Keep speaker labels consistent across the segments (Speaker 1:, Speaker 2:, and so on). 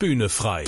Speaker 1: Bühne frei.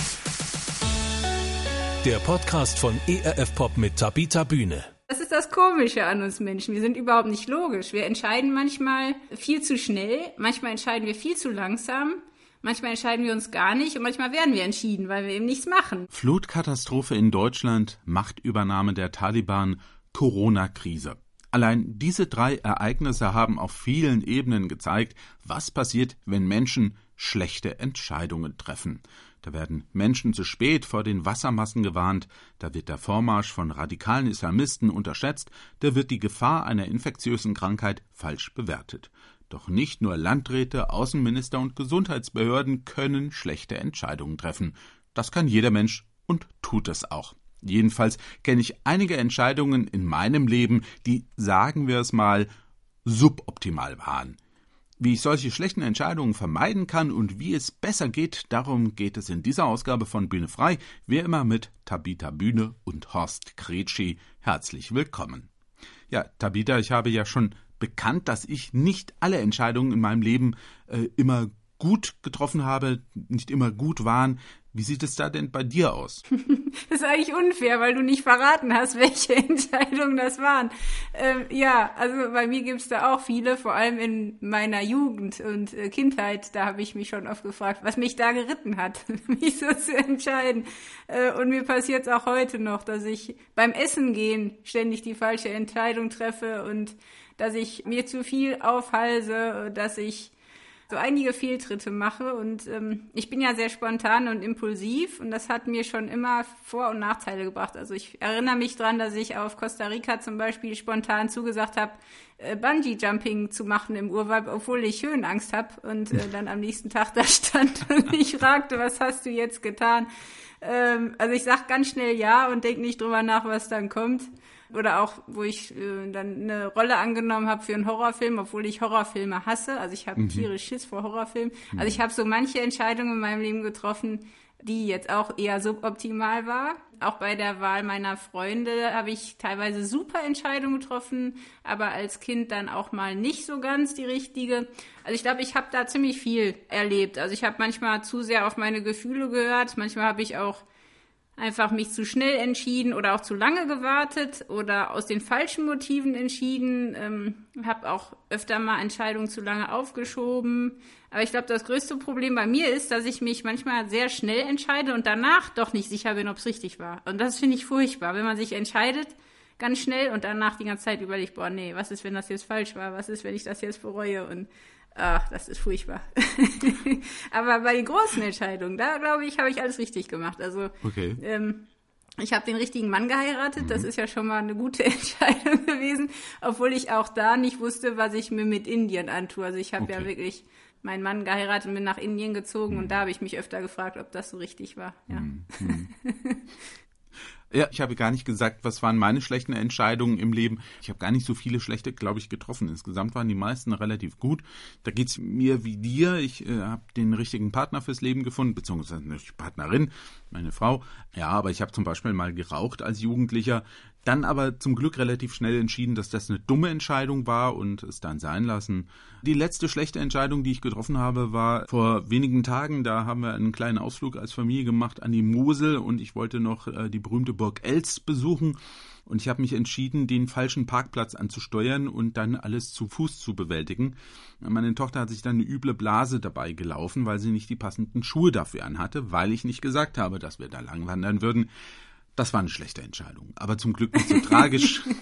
Speaker 1: Der Podcast von ERF Pop mit Tabita Bühne.
Speaker 2: Das ist das Komische an uns Menschen. Wir sind überhaupt nicht logisch. Wir entscheiden manchmal viel zu schnell, manchmal entscheiden wir viel zu langsam, manchmal entscheiden wir uns gar nicht und manchmal werden wir entschieden, weil wir eben nichts machen.
Speaker 3: Flutkatastrophe in Deutschland, Machtübernahme der Taliban, Corona-Krise. Allein diese drei Ereignisse haben auf vielen Ebenen gezeigt, was passiert, wenn Menschen schlechte Entscheidungen treffen. Da werden Menschen zu spät vor den Wassermassen gewarnt, da wird der Vormarsch von radikalen Islamisten unterschätzt, da wird die Gefahr einer infektiösen Krankheit falsch bewertet. Doch nicht nur Landräte, Außenminister und Gesundheitsbehörden können schlechte Entscheidungen treffen. Das kann jeder Mensch und tut es auch. Jedenfalls kenne ich einige Entscheidungen in meinem Leben, die, sagen wir es mal, suboptimal waren. Wie ich solche schlechten Entscheidungen vermeiden kann und wie es besser geht, darum geht es in dieser Ausgabe von Bühne frei, wie immer mit Tabita Bühne und Horst Kretschi. Herzlich willkommen. Ja, Tabita, ich habe ja schon bekannt, dass ich nicht alle Entscheidungen in meinem Leben äh, immer gut getroffen habe, nicht immer gut waren. Wie sieht es da denn bei dir aus?
Speaker 2: das ist eigentlich unfair, weil du nicht verraten hast, welche Entscheidungen das waren. Ähm, ja, also bei mir gibt es da auch viele, vor allem in meiner Jugend und äh, Kindheit. Da habe ich mich schon oft gefragt, was mich da geritten hat, mich so zu entscheiden. Äh, und mir passiert es auch heute noch, dass ich beim Essen gehen ständig die falsche Entscheidung treffe und dass ich mir zu viel aufhalse, dass ich so einige Fehltritte mache. Und ähm, ich bin ja sehr spontan und impulsiv und das hat mir schon immer Vor- und Nachteile gebracht. Also ich erinnere mich dran, dass ich auf Costa Rica zum Beispiel spontan zugesagt habe, äh, Bungee-Jumping zu machen im Urwald, obwohl ich Höhenangst habe und äh, dann am nächsten Tag da stand und ich fragte, was hast du jetzt getan? Ähm, also ich sag ganz schnell ja und denke nicht drüber nach, was dann kommt. Oder auch, wo ich äh, dann eine Rolle angenommen habe für einen Horrorfilm, obwohl ich Horrorfilme hasse. Also ich habe mhm. tierisch Schiss vor Horrorfilmen. Mhm. Also ich habe so manche Entscheidungen in meinem Leben getroffen, die jetzt auch eher suboptimal war. Auch bei der Wahl meiner Freunde habe ich teilweise super Entscheidungen getroffen, aber als Kind dann auch mal nicht so ganz die richtige. Also ich glaube, ich habe da ziemlich viel erlebt. Also ich habe manchmal zu sehr auf meine Gefühle gehört, manchmal habe ich auch einfach mich zu schnell entschieden oder auch zu lange gewartet oder aus den falschen Motiven entschieden. Ähm, habe auch öfter mal Entscheidungen zu lange aufgeschoben. Aber ich glaube, das größte Problem bei mir ist, dass ich mich manchmal sehr schnell entscheide und danach doch nicht sicher bin, ob es richtig war. Und das finde ich furchtbar, wenn man sich entscheidet ganz schnell und danach die ganze Zeit überlegt, boah, nee, was ist, wenn das jetzt falsch war? Was ist, wenn ich das jetzt bereue? Und Ach, das ist furchtbar. Aber bei den großen Entscheidungen, da glaube ich, habe ich alles richtig gemacht. Also okay. ähm, ich habe den richtigen Mann geheiratet. Mhm. Das ist ja schon mal eine gute Entscheidung gewesen, obwohl ich auch da nicht wusste, was ich mir mit Indien antue. Also ich habe okay. ja wirklich meinen Mann geheiratet und bin nach Indien gezogen mhm. und da habe ich mich öfter gefragt, ob das so richtig war. Ja. Mhm.
Speaker 3: Ja, ich habe gar nicht gesagt, was waren meine schlechten Entscheidungen im Leben. Ich habe gar nicht so viele schlechte, glaube ich, getroffen. Insgesamt waren die meisten relativ gut. Da geht's mir wie dir. Ich äh, habe den richtigen Partner fürs Leben gefunden, beziehungsweise eine Partnerin, meine Frau. Ja, aber ich habe zum Beispiel mal geraucht als Jugendlicher. Dann aber zum Glück relativ schnell entschieden, dass das eine dumme Entscheidung war und es dann sein lassen. Die letzte schlechte Entscheidung, die ich getroffen habe, war vor wenigen Tagen. Da haben wir einen kleinen Ausflug als Familie gemacht an die Mosel und ich wollte noch äh, die berühmte Burg Elst besuchen. Und ich habe mich entschieden, den falschen Parkplatz anzusteuern und dann alles zu Fuß zu bewältigen. Meine Tochter hat sich dann eine üble Blase dabei gelaufen, weil sie nicht die passenden Schuhe dafür anhatte, weil ich nicht gesagt habe, dass wir da lang wandern würden. Das war eine schlechte Entscheidung, aber zum Glück nicht so tragisch.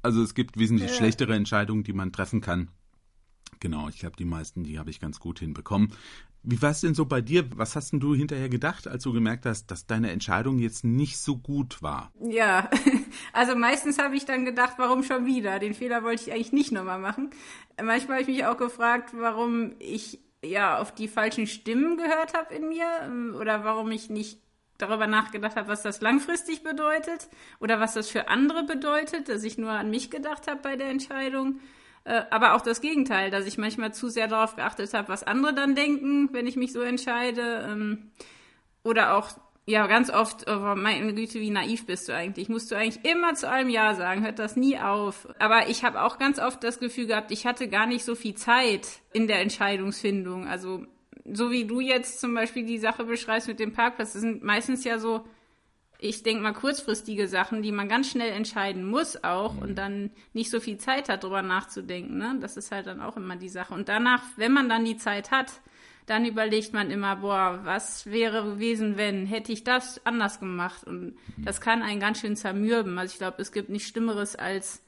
Speaker 3: Also es gibt wesentlich ja. schlechtere Entscheidungen, die man treffen kann. Genau, ich glaube, die meisten, die habe ich ganz gut hinbekommen. Wie war es denn so bei dir? Was hast denn du hinterher gedacht, als du gemerkt hast, dass deine Entscheidung jetzt nicht so gut war?
Speaker 2: Ja, also meistens habe ich dann gedacht, warum schon wieder? Den Fehler wollte ich eigentlich nicht nochmal machen. Manchmal habe ich mich auch gefragt, warum ich ja auf die falschen Stimmen gehört habe in mir ähm, oder warum ich nicht darüber nachgedacht habe, was das langfristig bedeutet oder was das für andere bedeutet, dass ich nur an mich gedacht habe bei der Entscheidung. Äh, aber auch das Gegenteil, dass ich manchmal zu sehr darauf geachtet habe, was andere dann denken, wenn ich mich so entscheide. Ähm, oder auch, ja, ganz oft, oh, meine Güte, wie naiv bist du eigentlich? Musst du eigentlich immer zu allem Ja sagen, hört das nie auf. Aber ich habe auch ganz oft das Gefühl gehabt, ich hatte gar nicht so viel Zeit in der Entscheidungsfindung. Also so wie du jetzt zum Beispiel die Sache beschreibst mit dem Parkplatz, das sind meistens ja so, ich denke mal, kurzfristige Sachen, die man ganz schnell entscheiden muss auch und dann nicht so viel Zeit hat, darüber nachzudenken. Ne? Das ist halt dann auch immer die Sache. Und danach, wenn man dann die Zeit hat, dann überlegt man immer, boah, was wäre gewesen, wenn, hätte ich das anders gemacht? Und das kann einen ganz schön zermürben. Also ich glaube, es gibt nichts Schlimmeres als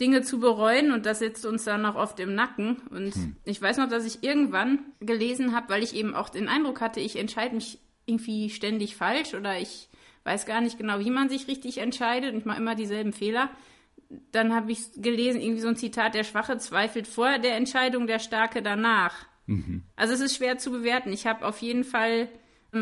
Speaker 2: Dinge zu bereuen und das sitzt uns dann noch oft im Nacken. Und hm. ich weiß noch, dass ich irgendwann gelesen habe, weil ich eben auch den Eindruck hatte, ich entscheide mich irgendwie ständig falsch oder ich weiß gar nicht genau, wie man sich richtig entscheidet und ich mache immer dieselben Fehler. Dann habe ich gelesen, irgendwie so ein Zitat, der Schwache zweifelt vor der Entscheidung, der Starke danach. Mhm. Also es ist schwer zu bewerten. Ich habe auf jeden Fall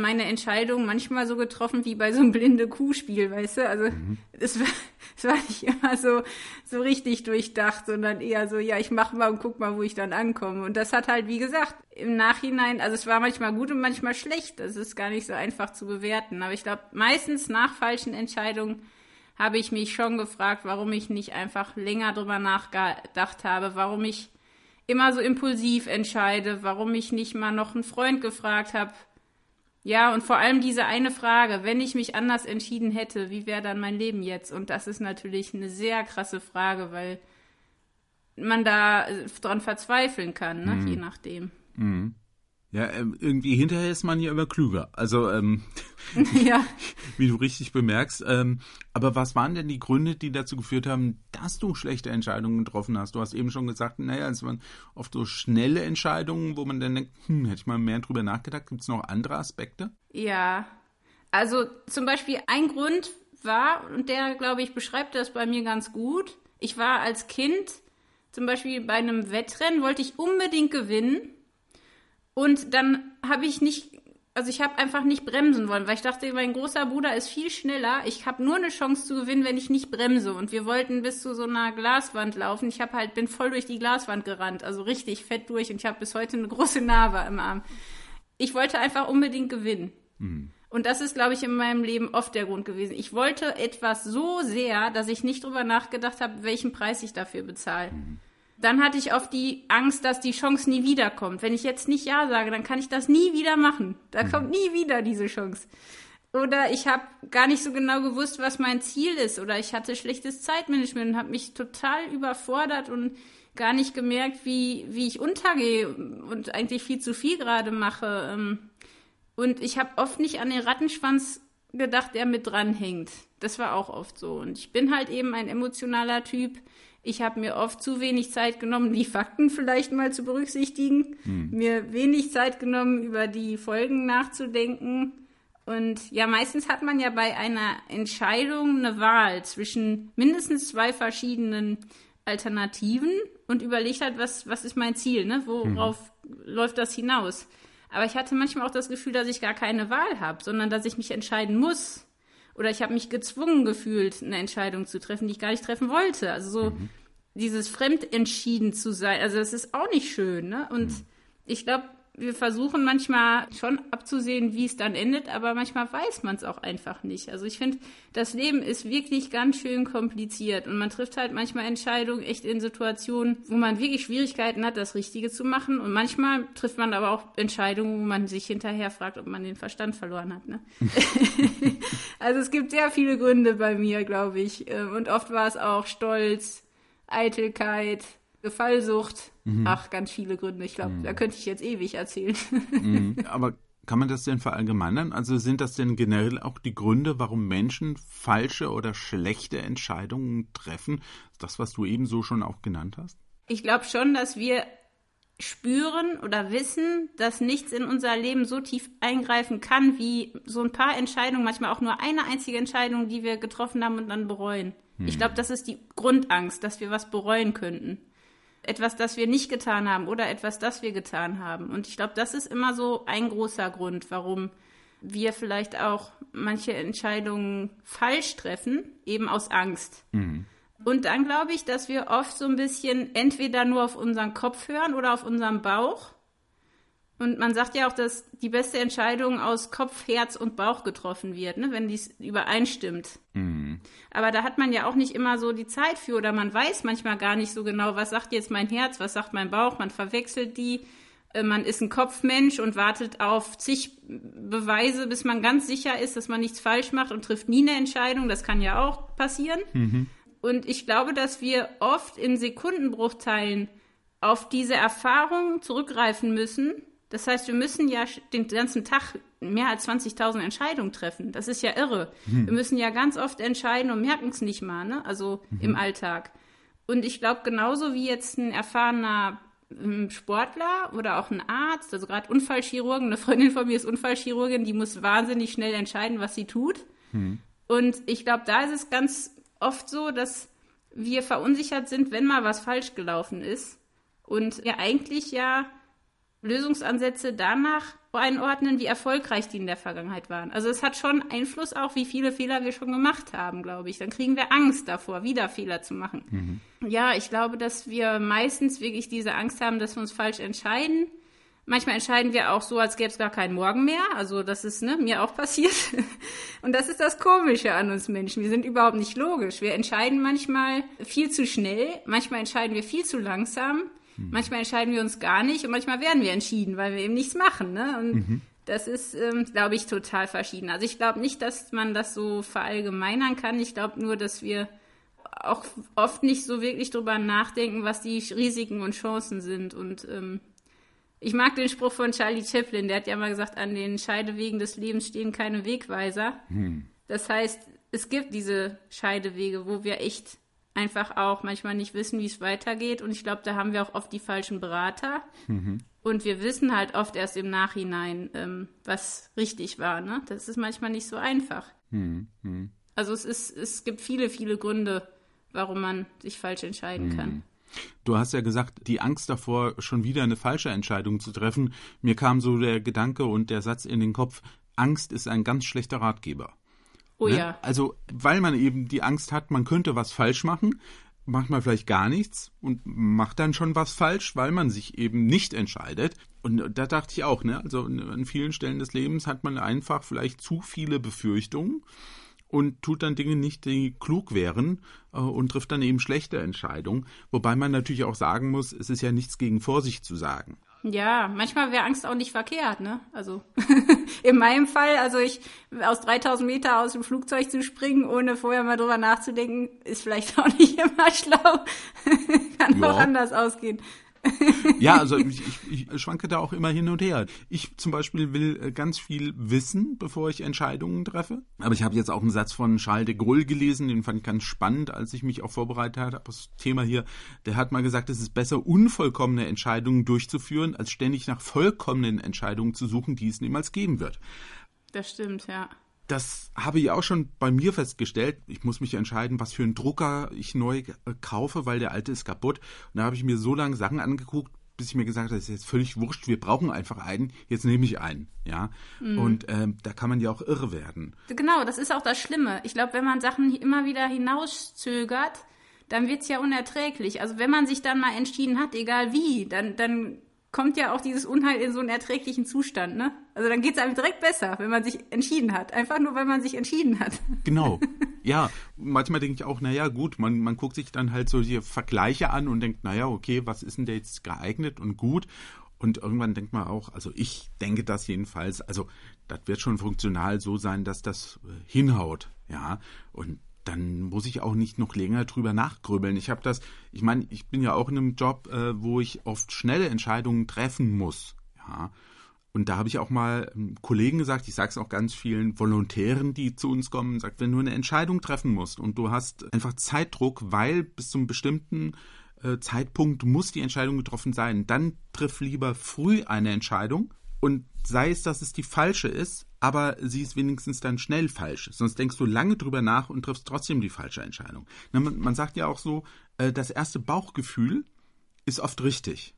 Speaker 2: meine Entscheidung manchmal so getroffen wie bei so einem blinde Kuhspiel, weißt du? Also mhm. es, war, es war nicht immer so, so richtig durchdacht, sondern eher so, ja, ich mach mal und guck mal, wo ich dann ankomme. Und das hat halt, wie gesagt, im Nachhinein, also es war manchmal gut und manchmal schlecht. Das ist gar nicht so einfach zu bewerten. Aber ich glaube, meistens nach falschen Entscheidungen habe ich mich schon gefragt, warum ich nicht einfach länger drüber nachgedacht habe, warum ich immer so impulsiv entscheide, warum ich nicht mal noch einen Freund gefragt habe, ja, und vor allem diese eine Frage, wenn ich mich anders entschieden hätte, wie wäre dann mein Leben jetzt? Und das ist natürlich eine sehr krasse Frage, weil man da äh, dran verzweifeln kann, ne? Mhm. je nachdem. Mhm.
Speaker 3: Ja, ähm, irgendwie hinterher ist man ja immer klüger. Also, ähm, ja. wie du richtig bemerkst. Ähm, aber was waren denn die Gründe, die dazu geführt haben, dass du schlechte Entscheidungen getroffen hast? Du hast eben schon gesagt, naja, es waren oft so schnelle Entscheidungen, wo man dann denkt, hm, hätte ich mal mehr drüber nachgedacht. Gibt es noch andere Aspekte?
Speaker 2: Ja, also zum Beispiel ein Grund war, und der, glaube ich, beschreibt das bei mir ganz gut. Ich war als Kind zum Beispiel bei einem Wettrennen, wollte ich unbedingt gewinnen und dann habe ich nicht, also ich habe einfach nicht bremsen wollen, weil ich dachte, mein großer Bruder ist viel schneller. Ich habe nur eine Chance zu gewinnen, wenn ich nicht bremse. Und wir wollten bis zu so einer Glaswand laufen. Ich habe halt bin voll durch die Glaswand gerannt, also richtig fett durch. Und ich habe bis heute eine große Narbe im Arm. Ich wollte einfach unbedingt gewinnen. Mhm. Und das ist, glaube ich, in meinem Leben oft der Grund gewesen. Ich wollte etwas so sehr, dass ich nicht drüber nachgedacht habe, welchen Preis ich dafür bezahle. Mhm. Dann hatte ich oft die Angst, dass die Chance nie wiederkommt. Wenn ich jetzt nicht Ja sage, dann kann ich das nie wieder machen. Da mhm. kommt nie wieder diese Chance. Oder ich habe gar nicht so genau gewusst, was mein Ziel ist. Oder ich hatte schlechtes Zeitmanagement und habe mich total überfordert und gar nicht gemerkt, wie, wie ich untergehe und eigentlich viel zu viel gerade mache. Ähm. Und ich habe oft nicht an den Rattenschwanz gedacht, der mit dranhängt. Das war auch oft so. Und ich bin halt eben ein emotionaler Typ. Ich habe mir oft zu wenig Zeit genommen, die Fakten vielleicht mal zu berücksichtigen, hm. mir wenig Zeit genommen, über die Folgen nachzudenken. Und ja, meistens hat man ja bei einer Entscheidung eine Wahl zwischen mindestens zwei verschiedenen Alternativen und überlegt halt, was, was ist mein Ziel, ne? Worauf hm. läuft das hinaus? Aber ich hatte manchmal auch das Gefühl, dass ich gar keine Wahl habe, sondern dass ich mich entscheiden muss oder ich habe mich gezwungen gefühlt, eine Entscheidung zu treffen, die ich gar nicht treffen wollte. Also so mhm. dieses fremdentschieden zu sein, also das ist auch nicht schön. Ne? Und mhm. ich glaube, wir versuchen manchmal schon abzusehen, wie es dann endet, aber manchmal weiß man es auch einfach nicht. Also ich finde, das Leben ist wirklich ganz schön kompliziert und man trifft halt manchmal Entscheidungen echt in Situationen, wo man wirklich Schwierigkeiten hat, das Richtige zu machen und manchmal trifft man aber auch Entscheidungen, wo man sich hinterher fragt, ob man den Verstand verloren hat. Ne? also es gibt sehr viele Gründe bei mir, glaube ich, und oft war es auch Stolz, Eitelkeit, Gefallsucht. Mhm. Ach, ganz viele Gründe. Ich glaube, mhm. da könnte ich jetzt ewig erzählen.
Speaker 3: Mhm. Aber kann man das denn verallgemeinern? Also sind das denn generell auch die Gründe, warum Menschen falsche oder schlechte Entscheidungen treffen? Das, was du eben so schon auch genannt hast?
Speaker 2: Ich glaube schon, dass wir spüren oder wissen, dass nichts in unser Leben so tief eingreifen kann, wie so ein paar Entscheidungen, manchmal auch nur eine einzige Entscheidung, die wir getroffen haben und dann bereuen. Hm. Ich glaube, das ist die Grundangst, dass wir was bereuen könnten etwas, das wir nicht getan haben oder etwas, das wir getan haben. Und ich glaube, das ist immer so ein großer Grund, warum wir vielleicht auch manche Entscheidungen falsch treffen, eben aus Angst. Mhm. Und dann glaube ich, dass wir oft so ein bisschen entweder nur auf unseren Kopf hören oder auf unseren Bauch und man sagt ja auch, dass die beste Entscheidung aus Kopf, Herz und Bauch getroffen wird, ne, wenn dies übereinstimmt. Mhm. Aber da hat man ja auch nicht immer so die Zeit für oder man weiß manchmal gar nicht so genau, was sagt jetzt mein Herz, was sagt mein Bauch, man verwechselt die. äh, man ist ein Kopfmensch und wartet auf zig Beweise, bis man ganz sicher ist, dass man nichts falsch macht und trifft nie eine Entscheidung. Das kann ja auch passieren. Mhm. Und ich glaube, dass wir oft in Sekundenbruchteilen auf diese Erfahrung zurückgreifen müssen. Das heißt, wir müssen ja den ganzen Tag mehr als 20.000 Entscheidungen treffen. Das ist ja irre. Mhm. Wir müssen ja ganz oft entscheiden und merken es nicht mal, ne? also mhm. im Alltag. Und ich glaube, genauso wie jetzt ein erfahrener ähm, Sportler oder auch ein Arzt, also gerade Unfallchirurgen, eine Freundin von mir ist Unfallchirurgin, die muss wahnsinnig schnell entscheiden, was sie tut. Mhm. Und ich glaube, da ist es ganz oft so, dass wir verunsichert sind, wenn mal was falsch gelaufen ist. Und wir eigentlich ja Lösungsansätze danach einordnen, wie erfolgreich die in der Vergangenheit waren. Also es hat schon Einfluss auch, wie viele Fehler wir schon gemacht haben, glaube ich. Dann kriegen wir Angst davor, wieder Fehler zu machen. Mhm. Ja, ich glaube, dass wir meistens wirklich diese Angst haben, dass wir uns falsch entscheiden Manchmal entscheiden wir auch so, als gäbe es gar keinen Morgen mehr. Also das ist ne, mir auch passiert. Und das ist das Komische an uns Menschen. Wir sind überhaupt nicht logisch. Wir entscheiden manchmal viel zu schnell, manchmal entscheiden wir viel zu langsam, mhm. manchmal entscheiden wir uns gar nicht und manchmal werden wir entschieden, weil wir eben nichts machen. Ne? Und mhm. das ist, ähm, glaube ich, total verschieden. Also ich glaube nicht, dass man das so verallgemeinern kann. Ich glaube nur, dass wir auch oft nicht so wirklich drüber nachdenken, was die Risiken und Chancen sind. Und ähm, ich mag den Spruch von Charlie Chaplin, der hat ja mal gesagt, an den Scheidewegen des Lebens stehen keine Wegweiser. Hm. Das heißt, es gibt diese Scheidewege, wo wir echt einfach auch manchmal nicht wissen, wie es weitergeht. Und ich glaube, da haben wir auch oft die falschen Berater. Mhm. Und wir wissen halt oft erst im Nachhinein, ähm, was richtig war. Ne? Das ist manchmal nicht so einfach. Mhm. Also es ist, es gibt viele, viele Gründe, warum man sich falsch entscheiden mhm. kann.
Speaker 3: Du hast ja gesagt, die Angst davor, schon wieder eine falsche Entscheidung zu treffen. Mir kam so der Gedanke und der Satz in den Kopf, Angst ist ein ganz schlechter Ratgeber.
Speaker 2: Oh ne? ja.
Speaker 3: Also, weil man eben die Angst hat, man könnte was falsch machen, macht man vielleicht gar nichts und macht dann schon was falsch, weil man sich eben nicht entscheidet. Und da dachte ich auch, ne, also an vielen Stellen des Lebens hat man einfach vielleicht zu viele Befürchtungen und tut dann Dinge nicht, die klug wären äh, und trifft dann eben schlechte Entscheidungen. Wobei man natürlich auch sagen muss, es ist ja nichts gegen Vorsicht zu sagen.
Speaker 2: Ja, manchmal wäre Angst auch nicht verkehrt, ne? Also in meinem Fall, also ich aus 3000 Meter aus dem Flugzeug zu springen, ohne vorher mal drüber nachzudenken, ist vielleicht auch nicht immer schlau. Kann ja. auch anders ausgehen
Speaker 3: ja, also ich, ich, ich schwanke da auch immer hin und her. Ich zum Beispiel will äh, ganz viel wissen, bevor ich Entscheidungen treffe. Aber ich habe jetzt auch einen Satz von Charles de Gaulle gelesen, den fand ich ganz spannend, als ich mich auch vorbereitet habe auf das Thema hier. Der hat mal gesagt, es ist besser, unvollkommene Entscheidungen durchzuführen, als ständig nach vollkommenen Entscheidungen zu suchen, die es niemals geben wird.
Speaker 2: Das stimmt, ja
Speaker 3: das habe ich auch schon bei mir festgestellt. Ich muss mich entscheiden, was für einen Drucker ich neu kaufe, weil der alte ist kaputt. Und da habe ich mir so lange Sachen angeguckt, bis ich mir gesagt habe, das ist jetzt völlig wurscht, wir brauchen einfach einen, jetzt nehme ich einen, ja. Mhm. Und ähm, da kann man ja auch irre werden.
Speaker 2: Genau, das ist auch das Schlimme. Ich glaube, wenn man Sachen immer wieder hinauszögert, dann wird es ja unerträglich. Also wenn man sich dann mal entschieden hat, egal wie, dann, dann kommt ja auch dieses Unheil in so einen erträglichen Zustand, ne? Also dann geht es einem direkt besser, wenn man sich entschieden hat. Einfach nur, weil man sich entschieden hat.
Speaker 3: Genau. Ja, manchmal denke ich auch, naja, gut, man, man guckt sich dann halt so die Vergleiche an und denkt, naja, okay, was ist denn da jetzt geeignet und gut? Und irgendwann denkt man auch, also ich denke das jedenfalls, also das wird schon funktional so sein, dass das äh, hinhaut, ja. Und dann muss ich auch nicht noch länger drüber nachgrübeln. Ich habe das, ich meine, ich bin ja auch in einem Job, äh, wo ich oft schnelle Entscheidungen treffen muss. Ja. Und da habe ich auch mal Kollegen gesagt, ich sage es auch ganz vielen Volontären, die zu uns kommen, sagt, wenn du eine Entscheidung treffen musst und du hast einfach Zeitdruck, weil bis zum bestimmten äh, Zeitpunkt muss die Entscheidung getroffen sein, dann triff lieber früh eine Entscheidung und sei es, dass es die falsche ist, aber sie ist wenigstens dann schnell falsch. Sonst denkst du lange drüber nach und triffst trotzdem die falsche Entscheidung. Man sagt ja auch so, äh, das erste Bauchgefühl ist oft richtig.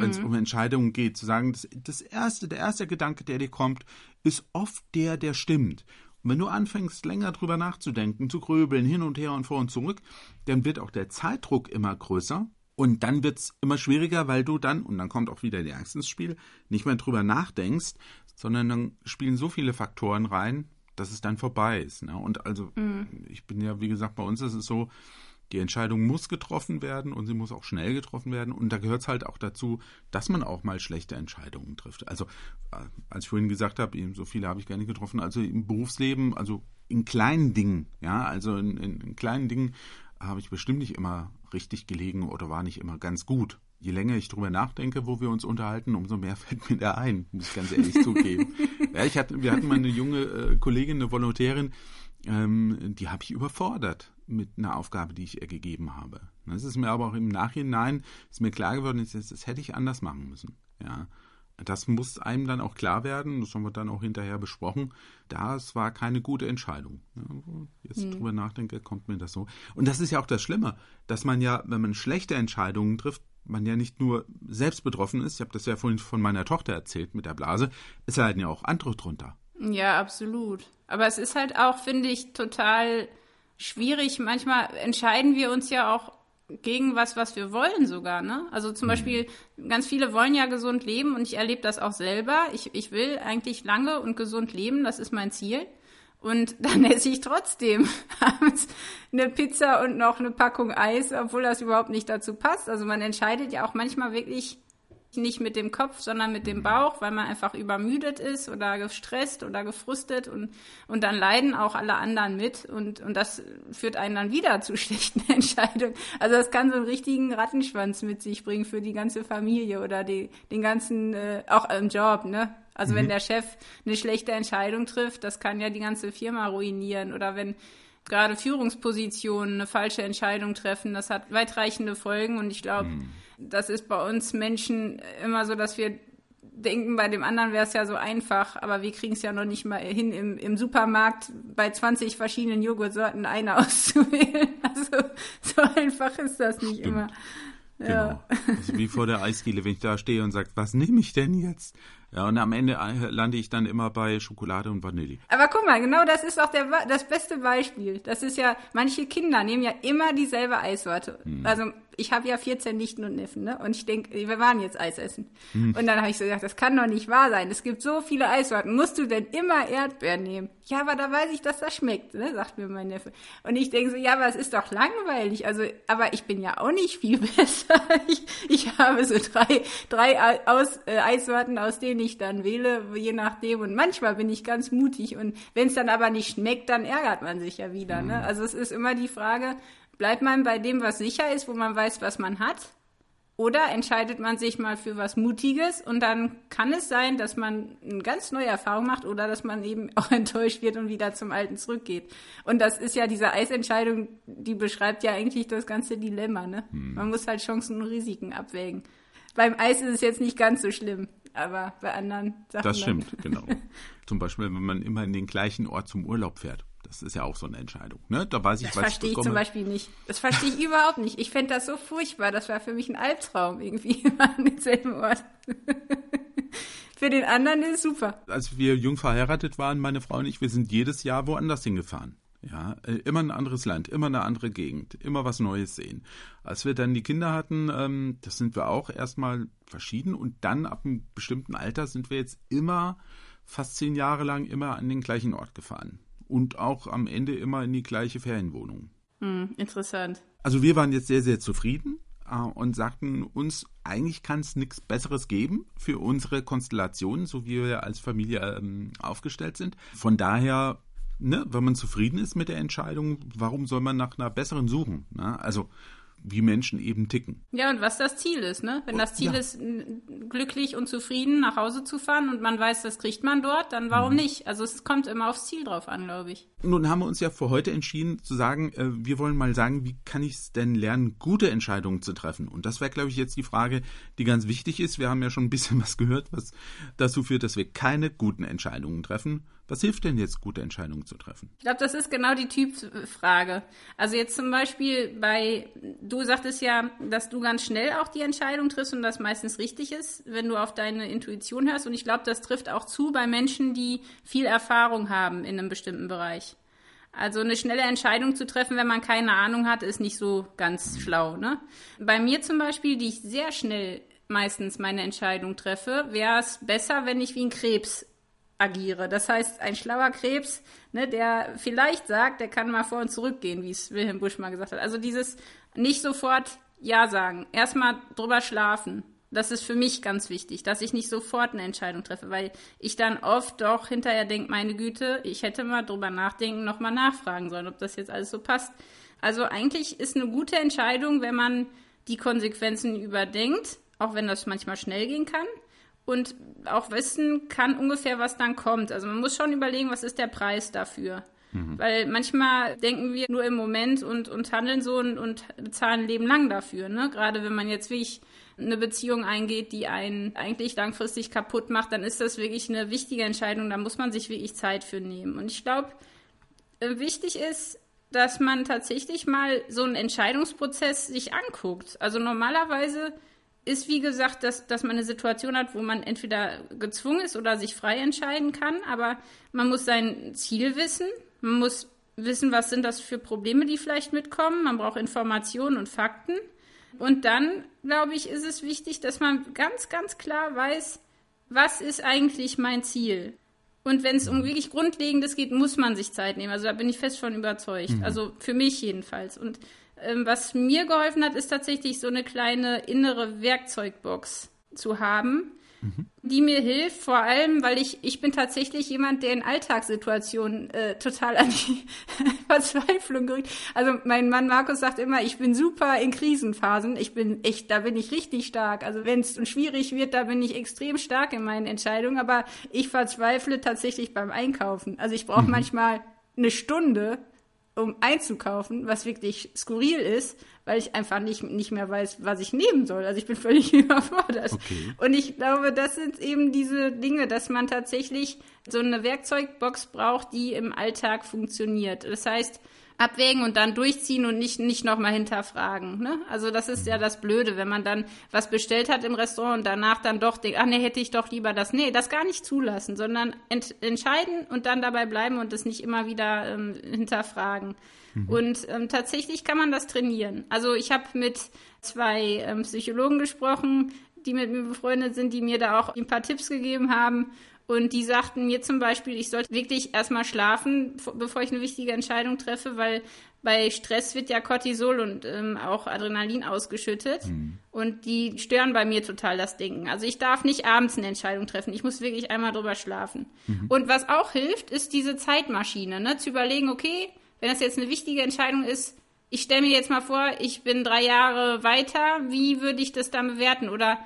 Speaker 3: Wenn es mhm. um Entscheidungen geht, zu sagen, das, das, erste, der erste Gedanke, der dir kommt, ist oft der, der stimmt. Und wenn du anfängst, länger drüber nachzudenken, zu gröbeln, hin und her und vor und zurück, dann wird auch der Zeitdruck immer größer und dann wird es immer schwieriger, weil du dann, und dann kommt auch wieder die Angst ins Spiel, nicht mehr drüber nachdenkst, sondern dann spielen so viele Faktoren rein, dass es dann vorbei ist. Ne? Und also, mhm. ich bin ja, wie gesagt, bei uns ist es so, Die Entscheidung muss getroffen werden und sie muss auch schnell getroffen werden. Und da gehört es halt auch dazu, dass man auch mal schlechte Entscheidungen trifft. Also, äh, als ich vorhin gesagt habe, so viele habe ich gar nicht getroffen. Also im Berufsleben, also in kleinen Dingen, ja, also in, in, in kleinen Dingen habe ich bestimmt nicht immer richtig gelegen oder war nicht immer ganz gut. Je länger ich drüber nachdenke, wo wir uns unterhalten, umso mehr fällt mir da ein, muss ich ganz ehrlich zugeben. Ja, ich hatte, wir hatten mal eine junge äh, Kollegin, eine Volontärin, ähm, die habe ich überfordert mit einer Aufgabe, die ich ihr gegeben habe. Das ist mir aber auch im Nachhinein ist mir klar geworden, das, das hätte ich anders machen müssen. Ja, das muss einem dann auch klar werden, das haben wir dann auch hinterher besprochen. Das war keine gute Entscheidung. Jetzt mhm. drüber nachdenke, kommt mir das so. Und das ist ja auch das Schlimme, dass man ja, wenn man schlechte Entscheidungen trifft, man ja nicht nur selbst betroffen ist, ich habe das ja vorhin von meiner Tochter erzählt mit der Blase, es leiden ja auch andere drunter.
Speaker 2: Ja, absolut. Aber es ist halt auch, finde ich, total schwierig. Manchmal entscheiden wir uns ja auch gegen was, was wir wollen sogar. Ne? Also zum mhm. Beispiel, ganz viele wollen ja gesund leben und ich erlebe das auch selber. Ich, ich will eigentlich lange und gesund leben, das ist mein Ziel. Und dann esse ich trotzdem abends eine Pizza und noch eine Packung Eis, obwohl das überhaupt nicht dazu passt. Also man entscheidet ja auch manchmal wirklich nicht mit dem Kopf, sondern mit dem Bauch, weil man einfach übermüdet ist oder gestresst oder gefrustet und, und dann leiden auch alle anderen mit und, und das führt einen dann wieder zu schlechten Entscheidungen. Also das kann so einen richtigen Rattenschwanz mit sich bringen für die ganze Familie oder die, den ganzen, äh, auch im Job, ne? Also mhm. wenn der Chef eine schlechte Entscheidung trifft, das kann ja die ganze Firma ruinieren oder wenn gerade Führungspositionen eine falsche Entscheidung treffen, das hat weitreichende Folgen und ich glaube, mhm das ist bei uns Menschen immer so, dass wir denken, bei dem anderen wäre es ja so einfach, aber wir kriegen es ja noch nicht mal hin, im, im Supermarkt bei 20 verschiedenen Joghurtsorten eine auszuwählen. Also so einfach ist das nicht Stimmt. immer.
Speaker 3: Genau. Ja. Also wie vor der Eisdiele, wenn ich da stehe und sage, was nehme ich denn jetzt? Ja, und am Ende äh, lande ich dann immer bei Schokolade und Vanille.
Speaker 2: Aber guck mal, genau das ist auch der, das beste Beispiel. Das ist ja, manche Kinder nehmen ja immer dieselbe Eissorte. Hm. Also ich habe ja 14 Nichten und Neffen, ne? Und ich denke, wir waren jetzt Eis essen. Hm. Und dann habe ich so gesagt, das kann doch nicht wahr sein. Es gibt so viele Eissorten. Musst du denn immer Erdbeeren nehmen? Ja, aber da weiß ich, dass das schmeckt, ne? sagt mir mein Neffe. Und ich denke so, ja, aber es ist doch langweilig. Also, aber ich bin ja auch nicht viel besser. ich, ich habe so drei, drei aus, äh, Eissorten, aus denen ich dann wähle, je nachdem. Und manchmal bin ich ganz mutig. Und wenn es dann aber nicht schmeckt, dann ärgert man sich ja wieder. Ne? Hm. Also es ist immer die Frage, Bleibt man bei dem, was sicher ist, wo man weiß, was man hat? Oder entscheidet man sich mal für was Mutiges und dann kann es sein, dass man eine ganz neue Erfahrung macht oder dass man eben auch enttäuscht wird und wieder zum Alten zurückgeht. Und das ist ja diese Eisentscheidung, die beschreibt ja eigentlich das ganze Dilemma. Ne? Hm. Man muss halt Chancen und Risiken abwägen. Beim Eis ist es jetzt nicht ganz so schlimm, aber bei anderen Sachen.
Speaker 3: Das stimmt, genau. Zum Beispiel, wenn man immer in den gleichen Ort zum Urlaub fährt. Das ist ja auch so eine Entscheidung. Ne? Da weiß ich,
Speaker 2: das verstehe ich, zum Beispiel nicht. Das verstehe ich überhaupt nicht. Ich fände das so furchtbar. Das war für mich ein Albtraum irgendwie immer an demselben Ort. für den anderen ist es super.
Speaker 3: Als wir jung verheiratet waren, meine Frau und ich, wir sind jedes Jahr woanders hingefahren. Ja, äh, immer ein anderes Land, immer eine andere Gegend, immer was Neues sehen. Als wir dann die Kinder hatten, ähm, das sind wir auch erstmal verschieden und dann ab einem bestimmten Alter sind wir jetzt immer fast zehn Jahre lang immer an den gleichen Ort gefahren und auch am Ende immer in die gleiche Ferienwohnung.
Speaker 2: Hm, interessant.
Speaker 3: Also wir waren jetzt sehr, sehr zufrieden äh, und sagten uns, eigentlich kann es nichts Besseres geben für unsere Konstellation, so wie wir als Familie ähm, aufgestellt sind. Von daher, ne, wenn man zufrieden ist mit der Entscheidung, warum soll man nach einer besseren suchen? Ne? Also wie Menschen eben ticken.
Speaker 2: Ja, und was das Ziel ist, ne? Wenn das Ziel ja. ist, glücklich und zufrieden nach Hause zu fahren und man weiß, das kriegt man dort, dann warum mhm. nicht? Also es kommt immer aufs Ziel drauf an, glaube ich.
Speaker 3: Nun haben wir uns ja für heute entschieden zu sagen, äh, wir wollen mal sagen, wie kann ich es denn lernen, gute Entscheidungen zu treffen? Und das wäre, glaube ich, jetzt die Frage, die ganz wichtig ist. Wir haben ja schon ein bisschen was gehört, was dazu führt, dass wir keine guten Entscheidungen treffen was hilft denn jetzt, gute Entscheidungen zu treffen?
Speaker 2: Ich glaube, das ist genau die Typfrage. Also jetzt zum Beispiel bei, du sagtest ja, dass du ganz schnell auch die Entscheidung triffst und das meistens richtig ist, wenn du auf deine Intuition hörst. Und ich glaube, das trifft auch zu bei Menschen, die viel Erfahrung haben in einem bestimmten Bereich. Also eine schnelle Entscheidung zu treffen, wenn man keine Ahnung hat, ist nicht so ganz schlau. Ne? Bei mir zum Beispiel, die ich sehr schnell meistens meine Entscheidung treffe, wäre es besser, wenn ich wie ein Krebs agiere. Das heißt, ein schlauer Krebs, ne, der vielleicht sagt, der kann mal vor und zurück gehen, wie es Wilhelm Busch mal gesagt hat. Also dieses nicht sofort Ja sagen, erstmal drüber schlafen. Das ist für mich ganz wichtig, dass ich nicht sofort eine Entscheidung treffe, weil ich dann oft doch hinterher denke, meine Güte, ich hätte mal drüber nachdenken, nochmal nachfragen sollen, ob das jetzt alles so passt. Also eigentlich ist eine gute Entscheidung, wenn man die Konsequenzen überdenkt, auch wenn das manchmal schnell gehen kann und auch wissen kann ungefähr, was dann kommt. Also man muss schon überlegen, was ist der Preis dafür. Mhm. Weil manchmal denken wir nur im Moment und, und handeln so und, und bezahlen Leben lang dafür. Ne? Gerade wenn man jetzt wirklich eine Beziehung eingeht, die einen eigentlich langfristig kaputt macht, dann ist das wirklich eine wichtige Entscheidung. Da muss man sich wirklich Zeit für nehmen. Und ich glaube, äh, wichtig ist, dass man tatsächlich mal so einen Entscheidungsprozess sich anguckt. Also normalerweise ist, wie gesagt, dass, dass man eine Situation hat, wo man entweder gezwungen ist oder sich frei entscheiden kann, aber man muss sein Ziel wissen, man muss wissen, was sind das für Probleme, die vielleicht mitkommen, man braucht Informationen und Fakten. Und dann, glaube ich, ist es wichtig, dass man ganz, ganz klar weiß, was ist eigentlich mein Ziel? Und wenn es um wirklich Grundlegendes geht, muss man sich Zeit nehmen. Also da bin ich fest von überzeugt. Mhm. Also für mich jedenfalls. Und ähm, was mir geholfen hat, ist tatsächlich so eine kleine innere Werkzeugbox zu haben, mhm. die mir hilft, vor allem, weil ich, ich bin tatsächlich jemand, der in Alltagssituationen äh, total an die Verzweiflung gerät. Also mein Mann Markus sagt immer, ich bin super in Krisenphasen. Ich bin echt, da bin ich richtig stark. Also wenn es schwierig wird, da bin ich extrem stark in meinen Entscheidungen, aber ich verzweifle tatsächlich beim Einkaufen. Also ich brauche mhm. manchmal eine Stunde, um einzukaufen, was wirklich skurril ist, weil ich einfach nicht, nicht mehr weiß, was ich nehmen soll. Also ich bin völlig überfordert. Okay. Und ich glaube, das sind eben diese Dinge, dass man tatsächlich so eine Werkzeugbox braucht, die im Alltag funktioniert. Das heißt, abwägen und dann durchziehen und nicht, nicht nochmal hinterfragen. Ne? Also das ist ja mhm. das Blöde, wenn man dann was bestellt hat im Restaurant und danach dann doch denkt, ach nee, hätte ich doch lieber das. Nee, das gar nicht zulassen, sondern ent entscheiden und dann dabei bleiben und das nicht immer wieder ähm, hinterfragen. Mhm. Und ähm, tatsächlich kann man das trainieren. Also ich habe mit zwei ähm, Psychologen gesprochen, die mit mir befreundet sind, die mir da auch ein paar Tipps gegeben haben. Und die sagten mir zum Beispiel, ich sollte wirklich erstmal schlafen, bevor ich eine wichtige Entscheidung treffe, weil bei Stress wird ja Cortisol und ähm, auch Adrenalin ausgeschüttet. Mhm. Und die stören bei mir total das Denken. Also ich darf nicht abends eine Entscheidung treffen. Ich muss wirklich einmal drüber schlafen. Mhm. Und was auch hilft, ist diese Zeitmaschine, ne? zu überlegen, okay, wenn das jetzt eine wichtige Entscheidung ist, ich stelle mir jetzt mal vor, ich bin drei Jahre weiter, wie würde ich das dann bewerten? Oder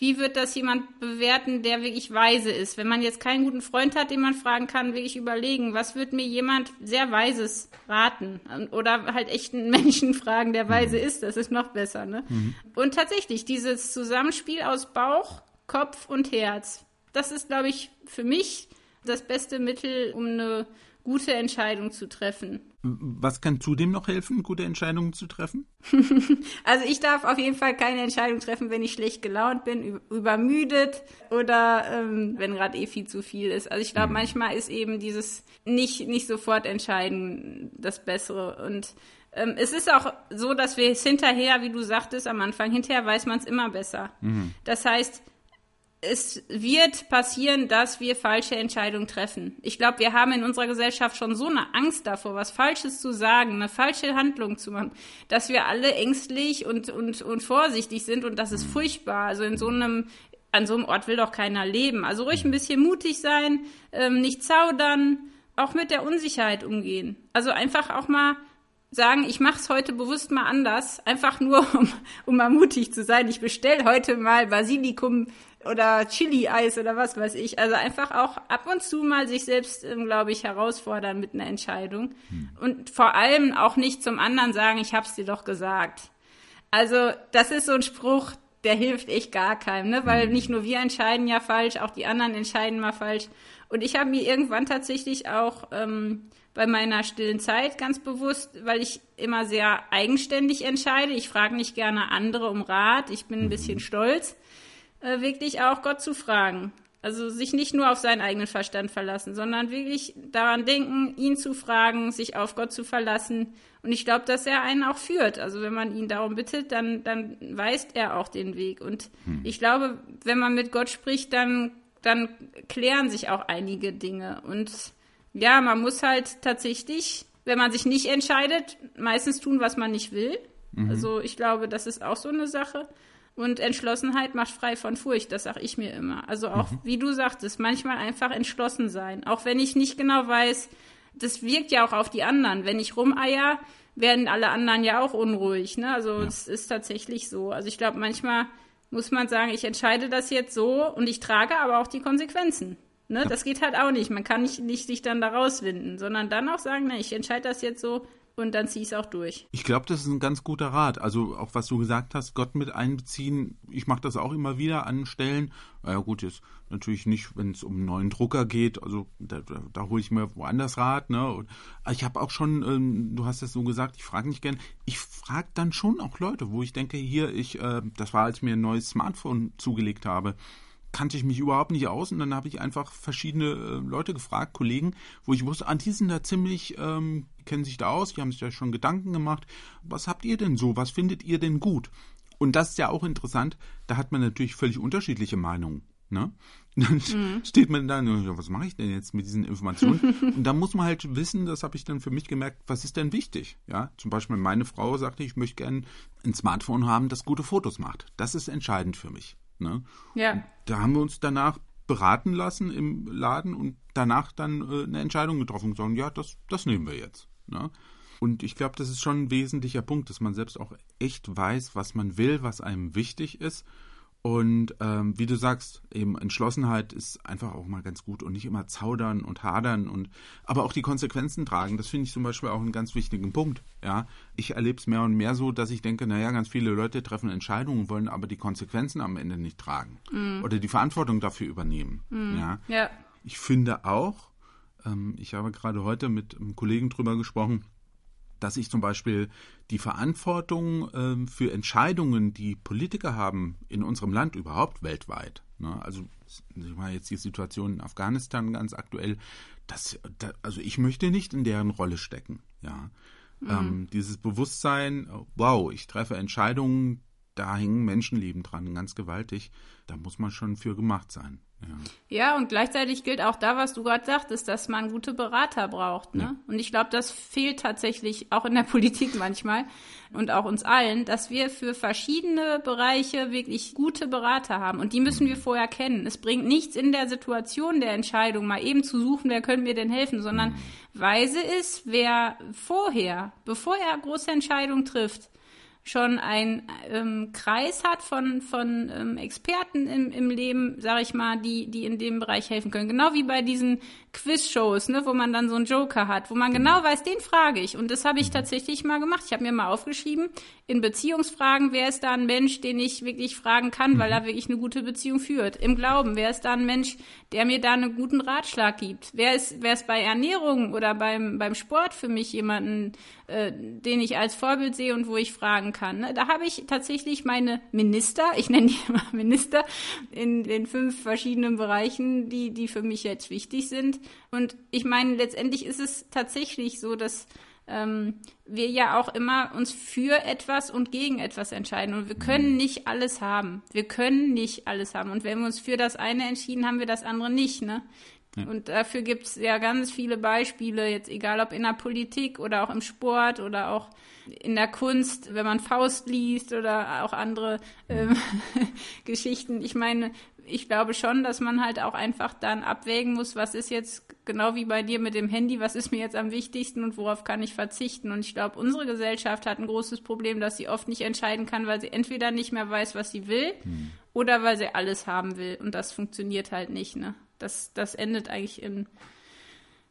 Speaker 2: wie wird das jemand bewerten, der wirklich weise ist? Wenn man jetzt keinen guten Freund hat, den man fragen kann, wirklich überlegen, was wird mir jemand sehr Weises raten? Oder halt echten Menschen fragen, der weise mhm. ist, das ist noch besser. Ne? Mhm. Und tatsächlich, dieses Zusammenspiel aus Bauch, Kopf und Herz, das ist, glaube ich, für mich das beste Mittel, um eine gute Entscheidung zu treffen.
Speaker 3: Was kann zudem noch helfen, gute Entscheidungen zu treffen?
Speaker 2: also ich darf auf jeden Fall keine Entscheidung treffen, wenn ich schlecht gelaunt bin, übermüdet oder ähm, wenn gerade eh viel zu viel ist. Also ich glaube, mhm. manchmal ist eben dieses nicht, nicht sofort entscheiden das Bessere. Und ähm, es ist auch so, dass wir es hinterher, wie du sagtest am Anfang, hinterher weiß man es immer besser. Mhm. Das heißt, es wird passieren, dass wir falsche Entscheidungen treffen. Ich glaube, wir haben in unserer Gesellschaft schon so eine Angst davor, was Falsches zu sagen, eine falsche Handlung zu machen, dass wir alle ängstlich und, und, und vorsichtig sind und das ist furchtbar. Also in so einem, an so einem Ort will doch keiner leben. Also ruhig ein bisschen mutig sein, ähm, nicht zaudern, auch mit der Unsicherheit umgehen. Also einfach auch mal sagen, ich mache es heute bewusst mal anders, einfach nur, um, um mal mutig zu sein. Ich bestell heute mal Basilikum oder Chili-Eis oder was weiß ich. Also einfach auch ab und zu mal sich selbst, ähm, glaube ich, herausfordern mit einer Entscheidung. Hm. Und vor allem auch nicht zum anderen sagen, ich hab's dir doch gesagt. Also das ist so ein Spruch, der hilft echt gar keinem, ne? Weil hm. nicht nur wir entscheiden ja falsch, auch die anderen entscheiden mal falsch. Und ich habe mir irgendwann tatsächlich auch ähm, bei meiner stillen Zeit ganz bewusst, weil ich immer sehr eigenständig entscheide. Ich frage nicht gerne andere um Rat. Ich bin ein bisschen mhm. stolz äh, wirklich auch Gott zu fragen. Also sich nicht nur auf seinen eigenen Verstand verlassen, sondern wirklich daran denken, ihn zu fragen, sich auf Gott zu verlassen. Und ich glaube, dass er einen auch führt. Also wenn man ihn darum bittet, dann, dann weist er auch den Weg. Und hm. ich glaube, wenn man mit Gott spricht, dann dann klären sich auch einige Dinge. Und ja, man muss halt tatsächlich, wenn man sich nicht entscheidet, meistens tun, was man nicht will. Mhm. Also ich glaube, das ist auch so eine Sache. Und Entschlossenheit macht frei von Furcht, das sage ich mir immer. Also auch, mhm. wie du sagtest, manchmal einfach entschlossen sein. Auch wenn ich nicht genau weiß, das wirkt ja auch auf die anderen. Wenn ich rumeier, werden alle anderen ja auch unruhig. Ne? Also es ja. ist tatsächlich so. Also ich glaube, manchmal muss man sagen, ich entscheide das jetzt so und ich trage aber auch die Konsequenzen. Ne? Ja. Das geht halt auch nicht. Man kann nicht, nicht sich dann da rauswinden, sondern dann auch sagen, ne, ich entscheide das jetzt so und dann ziehe ich es auch durch.
Speaker 3: Ich glaube, das ist ein ganz guter Rat. Also auch was du gesagt hast, Gott mit einbeziehen. Ich mache das auch immer wieder an Stellen. Ja gut, jetzt natürlich nicht, wenn es um einen neuen Drucker geht. Also da, da, da hole ich mir woanders Rat. Ne? Und ich habe auch schon, ähm, du hast das so gesagt, ich frage nicht gern. Ich frage dann schon auch Leute, wo ich denke, hier, ich, äh, das war, als ich mir ein neues Smartphone zugelegt habe kannte ich mich überhaupt nicht aus und dann habe ich einfach verschiedene äh, Leute gefragt, Kollegen, wo ich wusste, ah, die sind da ziemlich, ähm, kennen sich da aus, die haben sich ja schon Gedanken gemacht. Was habt ihr denn so? Was findet ihr denn gut? Und das ist ja auch interessant, da hat man natürlich völlig unterschiedliche Meinungen. Ne? Dann mhm. steht man da, was mache ich denn jetzt mit diesen Informationen? und da muss man halt wissen, das habe ich dann für mich gemerkt, was ist denn wichtig? Ja, zum Beispiel meine Frau sagte, ich möchte gerne ein Smartphone haben, das gute Fotos macht. Das ist entscheidend für mich. Ne?
Speaker 2: Ja.
Speaker 3: Da haben wir uns danach beraten lassen im Laden und danach dann äh, eine Entscheidung getroffen und sagen, ja, das, das nehmen wir jetzt. Ne? Und ich glaube, das ist schon ein wesentlicher Punkt, dass man selbst auch echt weiß, was man will, was einem wichtig ist und ähm, wie du sagst, eben Entschlossenheit ist einfach auch mal ganz gut und nicht immer zaudern und hadern und aber auch die Konsequenzen tragen. Das finde ich zum Beispiel auch einen ganz wichtigen Punkt. Ja, ich erlebe es mehr und mehr so, dass ich denke, naja, ganz viele Leute treffen Entscheidungen, wollen aber die Konsequenzen am Ende nicht tragen mm. oder die Verantwortung dafür übernehmen. Mm. Ja.
Speaker 2: ja.
Speaker 3: Ich finde auch, ähm, ich habe gerade heute mit einem Kollegen drüber gesprochen dass ich zum Beispiel die Verantwortung äh, für Entscheidungen, die Politiker haben in unserem Land überhaupt weltweit, ne, also ich meine jetzt die Situation in Afghanistan ganz aktuell, das, da, also ich möchte nicht in deren Rolle stecken, ja. Mhm. Ähm, dieses Bewusstsein, wow, ich treffe Entscheidungen, da hängen Menschenleben dran, ganz gewaltig. Da muss man schon für gemacht sein. Ja,
Speaker 2: ja und gleichzeitig gilt auch da, was du gerade sagtest, dass man gute Berater braucht. Ne? Ja. Und ich glaube, das fehlt tatsächlich auch in der Politik manchmal und auch uns allen, dass wir für verschiedene Bereiche wirklich gute Berater haben. Und die müssen wir vorher kennen. Es bringt nichts in der Situation der Entscheidung, mal eben zu suchen, wer könnte mir denn helfen, sondern weise ist, wer vorher, bevor er große Entscheidungen trifft, schon ein ähm, Kreis hat von, von ähm, Experten im, im Leben, sag ich mal, die, die in dem Bereich helfen können. Genau wie bei diesen Quiz-Shows, ne, wo man dann so einen Joker hat, wo man genau weiß, den frage ich. Und das habe ich mhm. tatsächlich mal gemacht. Ich habe mir mal aufgeschrieben, in Beziehungsfragen, wer ist da ein Mensch, den ich wirklich fragen kann, weil mhm. er wirklich eine gute Beziehung führt. Im Glauben, wer ist da ein Mensch, der mir da einen guten Ratschlag gibt? Wer ist, wer ist bei Ernährung oder beim, beim Sport für mich jemanden, äh, den ich als Vorbild sehe und wo ich fragen kann? Ne? Da habe ich tatsächlich meine Minister, ich nenne die immer Minister, in den fünf verschiedenen Bereichen, die, die für mich jetzt wichtig sind, und ich meine, letztendlich ist es tatsächlich so, dass ähm, wir ja auch immer uns für etwas und gegen etwas entscheiden. Und wir können nicht alles haben. Wir können nicht alles haben. Und wenn wir uns für das eine entschieden, haben wir das andere nicht. Ne? Ja. Und dafür gibt es ja ganz viele Beispiele, jetzt egal ob in der Politik oder auch im Sport oder auch in der Kunst, wenn man Faust liest oder auch andere ähm, Geschichten. Ich meine, ich glaube schon, dass man halt auch einfach dann abwägen muss, was ist jetzt genau wie bei dir mit dem Handy, was ist mir jetzt am wichtigsten und worauf kann ich verzichten. Und ich glaube, unsere Gesellschaft hat ein großes Problem, dass sie oft nicht entscheiden kann, weil sie entweder nicht mehr weiß, was sie will, hm. oder weil sie alles haben will. Und das funktioniert halt nicht. Ne? Das, das endet eigentlich in,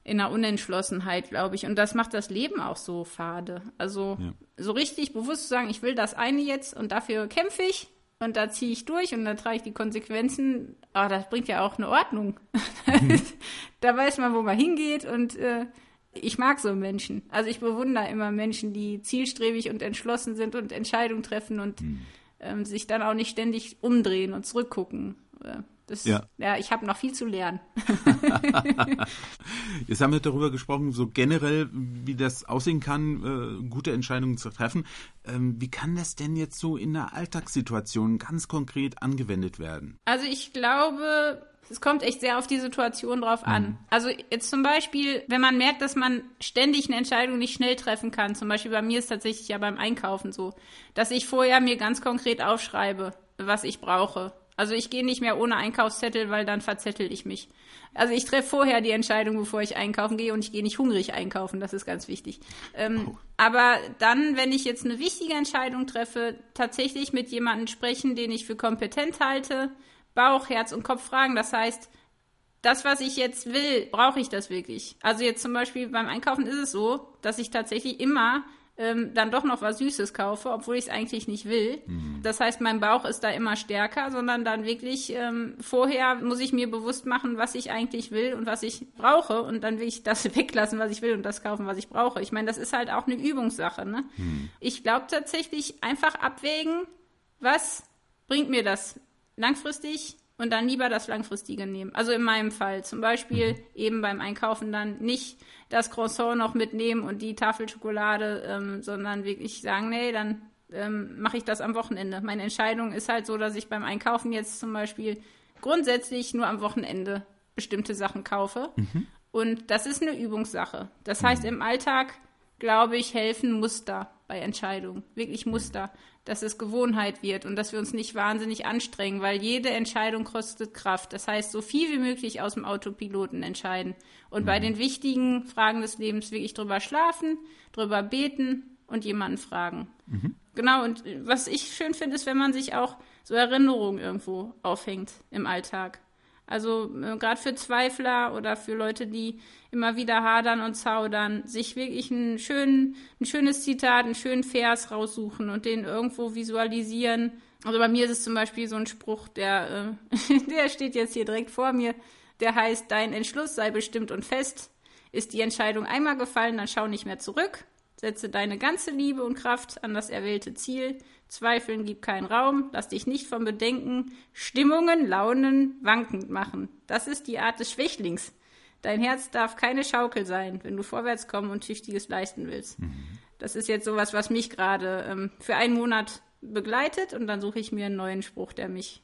Speaker 2: in einer Unentschlossenheit, glaube ich. Und das macht das Leben auch so fade. Also ja. so richtig bewusst zu sagen, ich will das eine jetzt und dafür kämpfe ich und da ziehe ich durch und dann trage ich die Konsequenzen. Aber oh, das bringt ja auch eine Ordnung. Mhm. da weiß man, wo man hingeht und äh, ich mag so Menschen. Also ich bewundere immer Menschen, die zielstrebig und entschlossen sind und Entscheidungen treffen und mhm. ähm, sich dann auch nicht ständig umdrehen und zurückgucken. Äh, das, ja. ja, ich habe noch viel zu lernen.
Speaker 3: Jetzt haben wir darüber gesprochen, so generell, wie das aussehen kann, äh, gute Entscheidungen zu treffen. Ähm, wie kann das denn jetzt so in der Alltagssituation ganz konkret angewendet werden?
Speaker 2: Also ich glaube, Es kommt echt sehr auf die Situation drauf an. Also jetzt zum Beispiel, wenn man merkt, dass man ständig eine Entscheidung nicht schnell treffen kann. Zum Beispiel bei mir ist tatsächlich ja beim Einkaufen so, dass ich vorher mir ganz konkret aufschreibe, was ich brauche. Also ich gehe nicht mehr ohne Einkaufszettel, weil dann verzettel ich mich. Also ich treffe vorher die Entscheidung, bevor ich einkaufen gehe und ich gehe nicht hungrig einkaufen, das ist ganz wichtig. Ähm, Aber dann, wenn ich jetzt eine wichtige Entscheidung treffe, tatsächlich mit jemandem sprechen, den ich für kompetent halte, Bauch, Herz und Kopf fragen. Das heißt, das, was ich jetzt will, brauche ich das wirklich? Also jetzt zum Beispiel beim Einkaufen ist es so, dass ich tatsächlich immer ähm, dann doch noch was Süßes kaufe, obwohl ich es eigentlich nicht will. Das heißt, mein Bauch ist da immer stärker, sondern dann wirklich ähm, vorher muss ich mir bewusst machen, was ich eigentlich will und was ich brauche und dann will ich das weglassen, was ich will und das kaufen, was ich brauche. Ich meine, das ist halt auch eine Übungssache. Ne? Ich glaube tatsächlich einfach abwägen, was bringt mir das langfristig und dann lieber das Langfristige nehmen. Also in meinem Fall zum Beispiel eben beim Einkaufen dann nicht das Croissant noch mitnehmen und die Tafel Schokolade, ähm, sondern wirklich sagen, nee, dann ähm, mache ich das am Wochenende. Meine Entscheidung ist halt so, dass ich beim Einkaufen jetzt zum Beispiel grundsätzlich nur am Wochenende bestimmte Sachen kaufe. Und das ist eine Übungssache. Das heißt, im Alltag, glaube ich, helfen Muster bei Entscheidungen. Wirklich Muster. Dass es Gewohnheit wird und dass wir uns nicht wahnsinnig anstrengen, weil jede Entscheidung kostet Kraft. Das heißt, so viel wie möglich aus dem Autopiloten entscheiden. Und bei den wichtigen Fragen des Lebens wirklich drüber schlafen, drüber beten und jemanden fragen. Genau, und was ich schön finde, ist, wenn man sich auch so Erinnerungen irgendwo aufhängt im Alltag. Also äh, gerade für Zweifler oder für Leute, die immer wieder hadern und zaudern, sich wirklich einen schönen, ein schönes Zitat, einen schönen Vers raussuchen und den irgendwo visualisieren. Also bei mir ist es zum Beispiel so ein Spruch, der, äh, der steht jetzt hier direkt vor mir, der heißt, dein Entschluss sei bestimmt und fest. Ist die Entscheidung einmal gefallen, dann schau nicht mehr zurück. Setze deine ganze Liebe und Kraft an das erwählte Ziel. Zweifeln gibt keinen Raum. Lass dich nicht vom Bedenken, Stimmungen, Launen wankend machen. Das ist die Art des Schwächlings. Dein Herz darf keine Schaukel sein, wenn du vorwärts kommen und Tüchtiges leisten willst. Das ist jetzt sowas, was mich gerade ähm, für einen Monat begleitet und dann suche ich mir einen neuen Spruch, der mich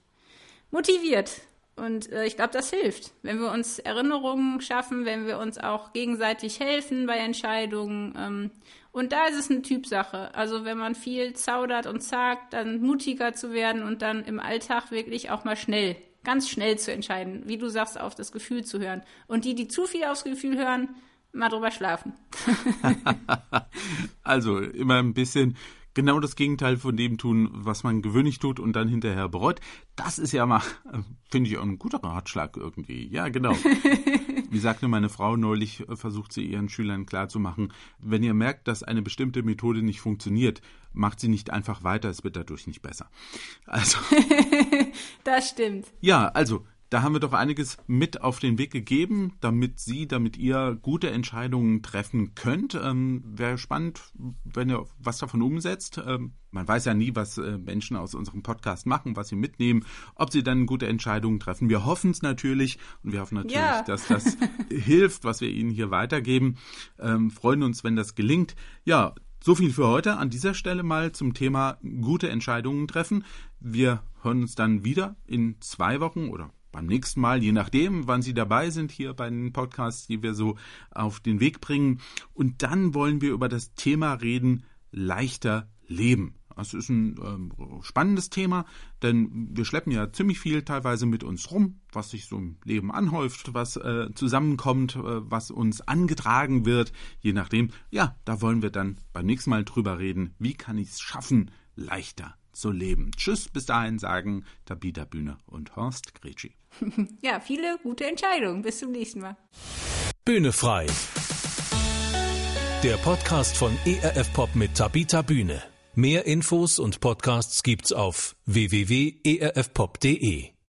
Speaker 2: motiviert. Und äh, ich glaube, das hilft, wenn wir uns Erinnerungen schaffen, wenn wir uns auch gegenseitig helfen bei Entscheidungen. Ähm, und da ist es eine Typsache. Also wenn man viel zaudert und zagt, dann mutiger zu werden und dann im Alltag wirklich auch mal schnell, ganz schnell zu entscheiden, wie du sagst, auf das Gefühl zu hören. Und die, die zu viel aufs Gefühl hören, mal drüber schlafen.
Speaker 3: Also immer ein bisschen genau das Gegenteil von dem tun, was man gewöhnlich tut und dann hinterher bereut. Das ist ja mal, äh, finde ich, auch ein guter Ratschlag irgendwie. Ja, genau. Wie sagte meine Frau neulich, äh, versucht sie ihren Schülern klarzumachen, wenn ihr merkt, dass eine bestimmte Methode nicht funktioniert, macht sie nicht einfach weiter, es wird dadurch nicht besser. Also,
Speaker 2: Das stimmt.
Speaker 3: ja, also, da haben wir doch einiges mit auf den Weg gegeben, damit Sie, damit ihr gute Entscheidungen treffen könnt. Ähm, Wäre spannend, wenn ihr was davon umsetzt. Ähm, man weiß ja nie, was äh, Menschen aus unserem Podcast machen, was sie mitnehmen, ob sie dann gute Entscheidungen treffen. Wir hoffen es natürlich und wir hoffen natürlich,
Speaker 2: Ja.
Speaker 3: dass das hilft, was wir Ihnen hier weitergeben. Ähm, freuen uns, wenn das gelingt. Ja, so viel für heute. An dieser Stelle mal zum Thema gute Entscheidungen treffen. Wir hören uns dann wieder in zwei Wochen oder beim nächsten Mal, je nachdem, wann Sie dabei sind hier bei den Podcasts, die wir so auf den Weg bringen. Und dann wollen wir über das Thema reden, leichter leben. Das ist ein ähm, spannendes Thema, denn wir schleppen ja ziemlich viel teilweise mit uns rum, was sich so im Leben anhäuft, was äh, zusammenkommt, äh, was uns angetragen wird, je nachdem. Ja, da wollen wir dann beim nächsten Mal drüber reden, wie kann ich es schaffen, leichter zu leben. Tschüss, bis dahin sagen Tabita Bühne und Horst Gretschi.
Speaker 2: Ja, viele gute Entscheidungen. Bis zum nächsten Mal.
Speaker 1: Bühne frei. Der Podcast von ERF Pop mit Tabita Bühne. Mehr Infos und Podcasts gibt's auf www.erfpop.de.